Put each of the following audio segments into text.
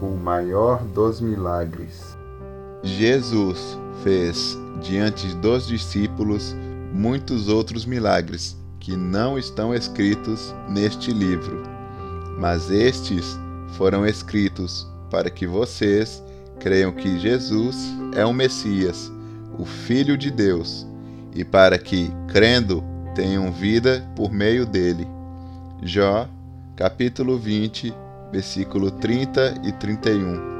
o maior dos milagres. Jesus fez diante dos discípulos muitos outros milagres que não estão escritos neste livro, mas estes foram escritos para que vocês creiam que Jesus é o Messias, o Filho de Deus, e para que, crendo, tenham vida por meio dele. Jó, capítulo 20, versículo 30 e 31.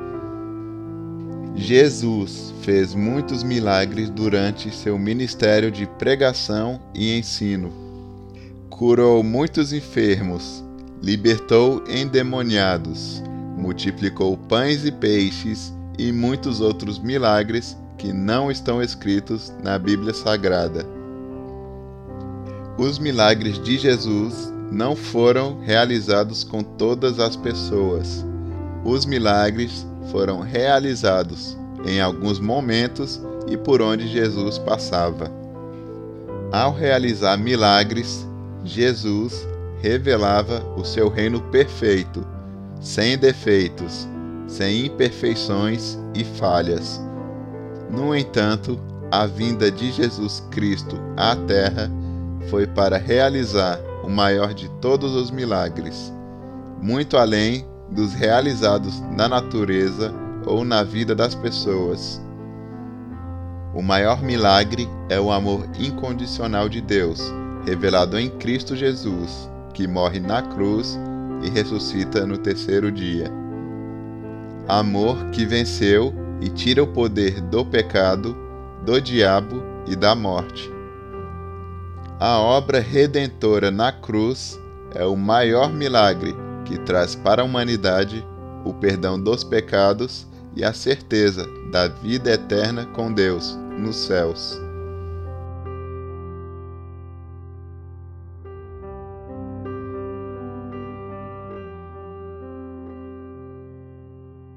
Jesus fez muitos milagres durante seu ministério de pregação e ensino. Curou muitos enfermos, libertou endemoniados, multiplicou pães e peixes e muitos outros milagres que não estão escritos na Bíblia Sagrada. Os milagres de Jesus não foram realizados com todas as pessoas. Os milagres foram realizados em alguns momentos e por onde Jesus passava. Ao realizar milagres, Jesus revelava o seu reino perfeito, sem defeitos, sem imperfeições e falhas. No entanto, a vinda de Jesus Cristo à Terra foi para realizar o maior de todos os milagres, muito além dos realizados na natureza ou na vida das pessoas. O maior milagre é o amor incondicional de Deus, revelado em Cristo Jesus, que morre na cruz e ressuscita no terceiro dia. Amor que venceu e tira o poder do pecado, do diabo e da morte. A obra redentora na cruz é o maior milagre que traz para a humanidade o perdão dos pecados e a certeza da vida eterna com Deus nos céus.